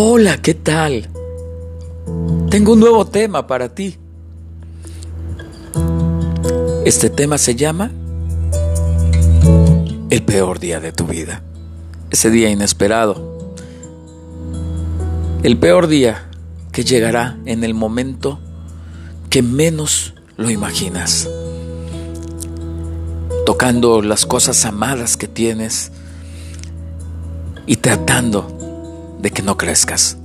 Hola, ¿qué tal? Tengo un nuevo tema para ti. Este tema se llama El peor día de tu vida. Ese día inesperado. El peor día que llegará en el momento que menos lo imaginas. Tocando las cosas amadas que tienes y tratando de que no crezcas.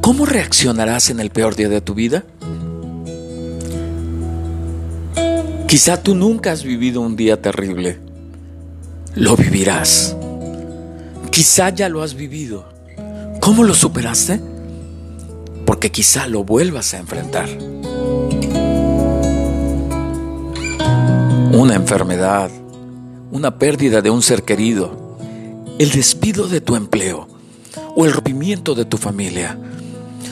¿Cómo reaccionarás en el peor día de tu vida? Quizá tú nunca has vivido un día terrible. Lo vivirás. Quizá ya lo has vivido. ¿Cómo lo superaste? Porque quizá lo vuelvas a enfrentar. Una enfermedad, una pérdida de un ser querido, el despido de tu empleo o el rompimiento de tu familia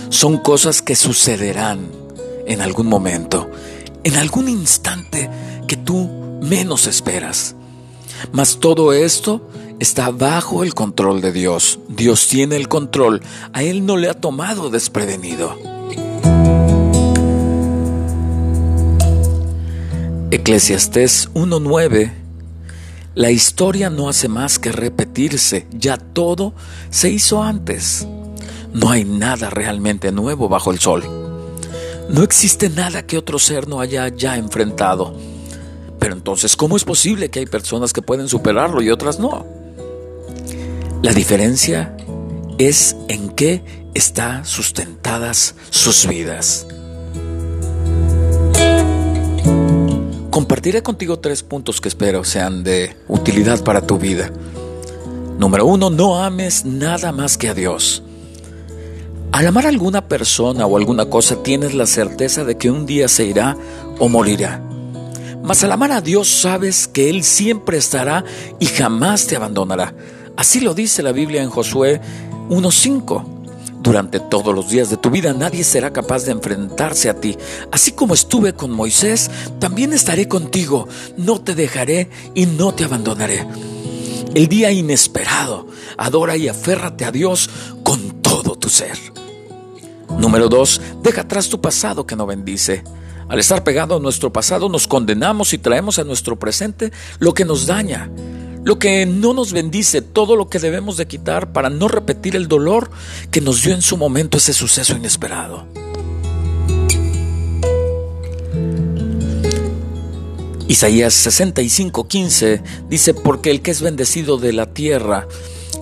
son cosas que sucederán en algún momento, en algún instante que tú menos esperas. Mas todo esto está bajo el control de Dios. Dios tiene el control. A Él no le ha tomado desprevenido. Eclesiastés 1.9 la historia no hace más que repetirse, ya todo se hizo antes. No hay nada realmente nuevo bajo el sol. No existe nada que otro ser no haya ya enfrentado. Pero entonces, ¿cómo es posible que hay personas que pueden superarlo y otras no? La diferencia es en qué están sustentadas sus vidas. Compartiré contigo tres puntos que espero sean de utilidad para tu vida. Número uno, no ames nada más que a Dios. Al amar a alguna persona o alguna cosa tienes la certeza de que un día se irá o morirá. Mas al amar a Dios sabes que Él siempre estará y jamás te abandonará. Así lo dice la Biblia en Josué 1.5. Durante todos los días de tu vida nadie será capaz de enfrentarse a ti. Así como estuve con Moisés, también estaré contigo. No te dejaré y no te abandonaré. El día inesperado, adora y aférrate a Dios con todo tu ser. Número dos, deja atrás tu pasado que no bendice. Al estar pegado a nuestro pasado nos condenamos y traemos a nuestro presente lo que nos daña lo que no nos bendice, todo lo que debemos de quitar para no repetir el dolor que nos dio en su momento ese suceso inesperado. Isaías 65:15 dice, porque el que es bendecido de la tierra,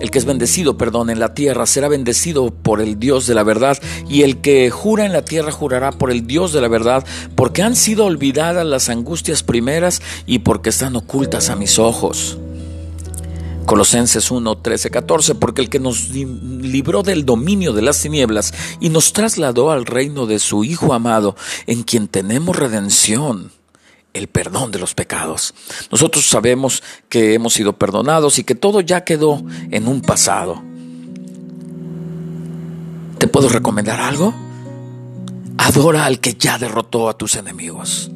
el que es bendecido, perdón, en la tierra será bendecido por el Dios de la verdad, y el que jura en la tierra jurará por el Dios de la verdad, porque han sido olvidadas las angustias primeras y porque están ocultas a mis ojos. Colosenses 1, 13, 14, porque el que nos libró del dominio de las tinieblas y nos trasladó al reino de su Hijo amado, en quien tenemos redención, el perdón de los pecados. Nosotros sabemos que hemos sido perdonados y que todo ya quedó en un pasado. ¿Te puedo recomendar algo? Adora al que ya derrotó a tus enemigos.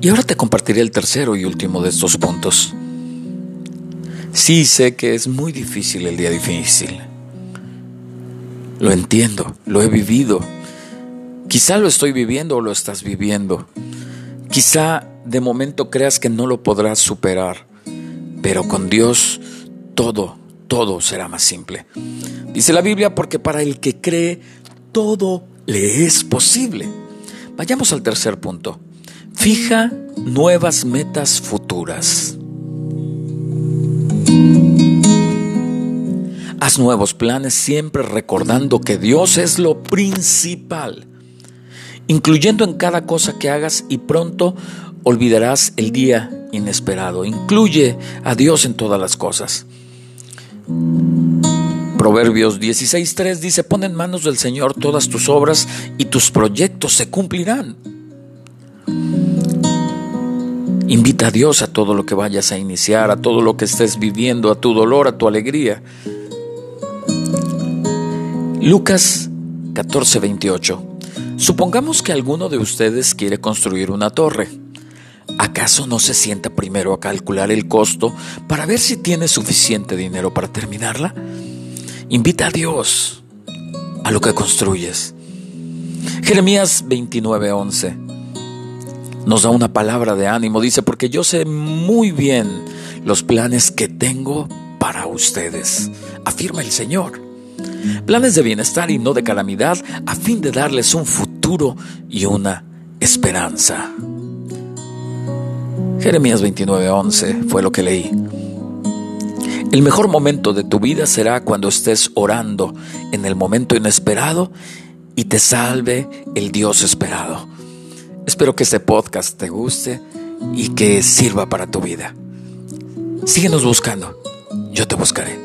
Y ahora te compartiré el tercero y último de estos puntos. Sí sé que es muy difícil el día difícil. Lo entiendo, lo he vivido. Quizá lo estoy viviendo o lo estás viviendo. Quizá de momento creas que no lo podrás superar, pero con Dios todo, todo será más simple. Dice la Biblia porque para el que cree, todo le es posible. Vayamos al tercer punto. Fija nuevas metas futuras. Haz nuevos planes siempre recordando que Dios es lo principal, incluyendo en cada cosa que hagas y pronto olvidarás el día inesperado. Incluye a Dios en todas las cosas. Proverbios 16.3 dice, pon en manos del Señor todas tus obras y tus proyectos se cumplirán. Invita a Dios a todo lo que vayas a iniciar, a todo lo que estés viviendo, a tu dolor, a tu alegría. Lucas 14:28. Supongamos que alguno de ustedes quiere construir una torre. ¿Acaso no se sienta primero a calcular el costo para ver si tiene suficiente dinero para terminarla? Invita a Dios a lo que construyes. Jeremías 29:11 nos da una palabra de ánimo. Dice, porque yo sé muy bien los planes que tengo para ustedes, afirma el Señor. Planes de bienestar y no de calamidad, a fin de darles un futuro y una esperanza. Jeremías 29:11 fue lo que leí. El mejor momento de tu vida será cuando estés orando en el momento inesperado y te salve el Dios esperado. Espero que este podcast te guste y que sirva para tu vida. Síguenos buscando. Yo te buscaré.